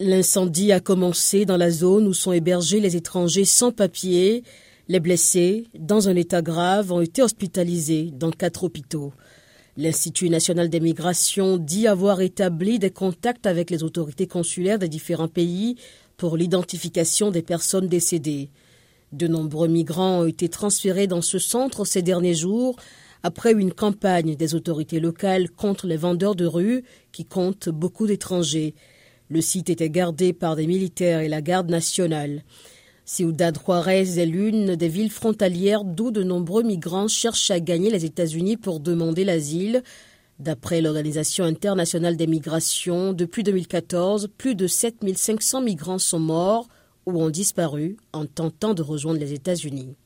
L'incendie a commencé dans la zone où sont hébergés les étrangers sans papier. Les blessés, dans un état grave, ont été hospitalisés dans quatre hôpitaux. L'Institut national des migrations dit avoir établi des contacts avec les autorités consulaires des différents pays pour l'identification des personnes décédées. De nombreux migrants ont été transférés dans ce centre ces derniers jours après une campagne des autorités locales contre les vendeurs de rue qui comptent beaucoup d'étrangers. Le site était gardé par des militaires et la garde nationale. Ciudad Juarez est l'une des villes frontalières d'où de nombreux migrants cherchent à gagner les États-Unis pour demander l'asile. D'après l'Organisation internationale des migrations, depuis 2014, plus de 7500 migrants sont morts ou ont disparu en tentant de rejoindre les États-Unis.